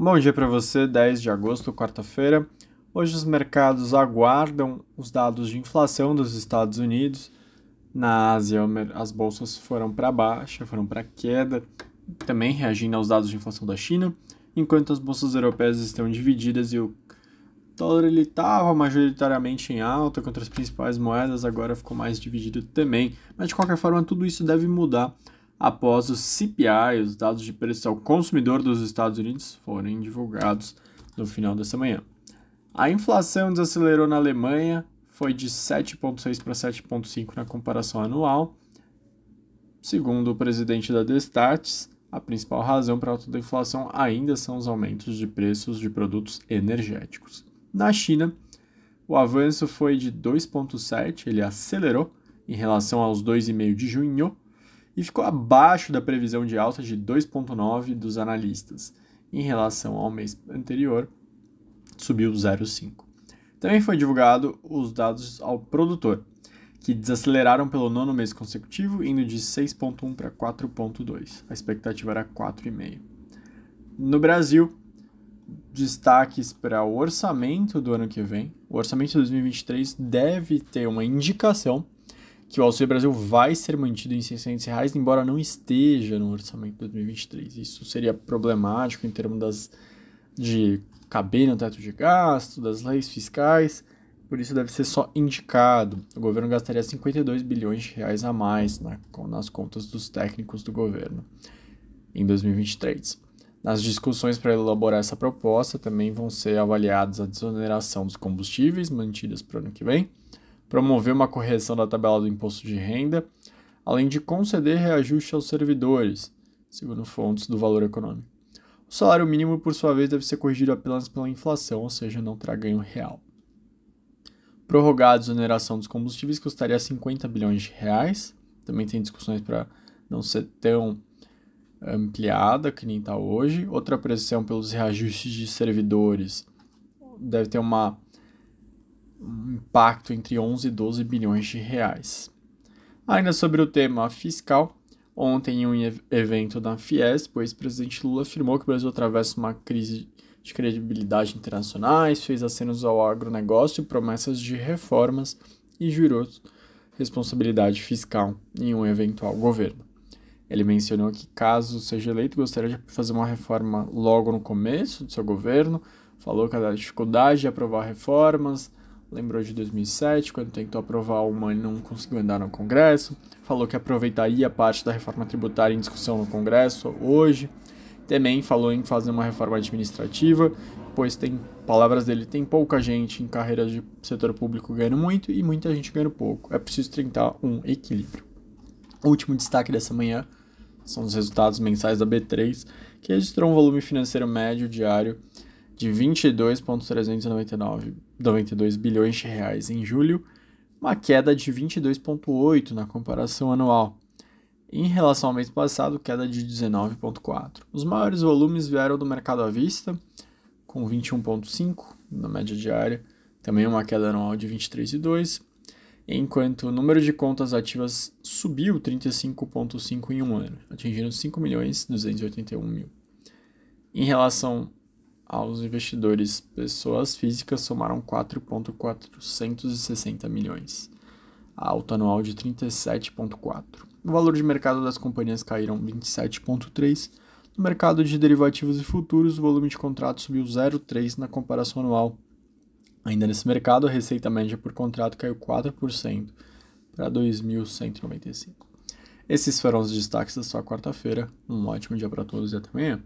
Bom dia para você, 10 de agosto, quarta-feira. Hoje os mercados aguardam os dados de inflação dos Estados Unidos. Na Ásia, as bolsas foram para baixa, foram para queda, também reagindo aos dados de inflação da China, enquanto as bolsas europeias estão divididas e o dólar ele estava majoritariamente em alta contra as principais moedas, agora ficou mais dividido também. Mas de qualquer forma, tudo isso deve mudar após os CPI, os dados de preço ao consumidor dos Estados Unidos, forem divulgados no final dessa manhã. A inflação desacelerou na Alemanha, foi de 7,6 para 7,5 na comparação anual. Segundo o presidente da Destats, a principal razão para a alta da inflação ainda são os aumentos de preços de produtos energéticos. Na China, o avanço foi de 2,7, ele acelerou em relação aos 2,5 de junho, e ficou abaixo da previsão de alta de 2,9 dos analistas. Em relação ao mês anterior, subiu 0,5. Também foi divulgado os dados ao produtor, que desaceleraram pelo nono mês consecutivo, indo de 6,1 para 4,2. A expectativa era 4,5. No Brasil, destaques para o orçamento do ano que vem. O orçamento de 2023 deve ter uma indicação que o Auxílio Brasil vai ser mantido em 600 reais, embora não esteja no orçamento de 2023. Isso seria problemático em termos das, de caber no teto de gasto, das leis fiscais, por isso deve ser só indicado. O governo gastaria 52 bilhões de reais a mais na, nas contas dos técnicos do governo em 2023. Nas discussões para elaborar essa proposta também vão ser avaliadas a desoneração dos combustíveis mantidas para o ano que vem, promover uma correção da tabela do imposto de renda, além de conceder reajuste aos servidores, segundo fontes do valor econômico. O salário mínimo, por sua vez, deve ser corrigido apenas pela inflação, ou seja, não terá ganho real. Prorrogar a desoneração dos combustíveis custaria 50 bilhões de reais. Também tem discussões para não ser tão ampliada que nem está hoje. Outra pressão pelos reajustes de servidores deve ter uma um impacto entre 11 e 12 bilhões de reais. Ainda sobre o tema fiscal, ontem em um evento da Fiesp, o ex-presidente Lula afirmou que o Brasil atravessa uma crise de credibilidade internacionais, fez acenos ao agronegócio promessas de reformas e jurou responsabilidade fiscal em um eventual governo. Ele mencionou que, caso seja eleito, gostaria de fazer uma reforma logo no começo do seu governo, falou que a dificuldade de aprovar reformas, lembrou de 2007, quando tentou aprovar uma e não conseguiu andar no Congresso, falou que aproveitaria parte da reforma tributária em discussão no Congresso hoje, também falou em fazer uma reforma administrativa, pois tem, palavras dele, tem pouca gente em carreiras de setor público ganhando muito e muita gente ganhando pouco. É preciso tentar um equilíbrio. O último destaque dessa manhã são os resultados mensais da B3, que registrou um volume financeiro médio diário de 22,392 bilhões de reais em julho, uma queda de 22,8 na comparação anual. Em relação ao mês passado, queda de 19,4. Os maiores volumes vieram do mercado à vista, com 21,5 na média diária, também uma queda anual de 23,2, enquanto o número de contas ativas subiu 35,5 em um ano, atingindo 5 milhões 281 mil. Em relação aos investidores pessoas físicas somaram 4,460 milhões, a alta anual de 37,4. O valor de mercado das companhias caíram 27,3. No mercado de derivativos e futuros, o volume de contratos subiu 0,3 na comparação anual. Ainda nesse mercado, a receita média por contrato caiu 4% para 2.195. Esses foram os destaques da sua quarta-feira. Um ótimo dia para todos e até amanhã.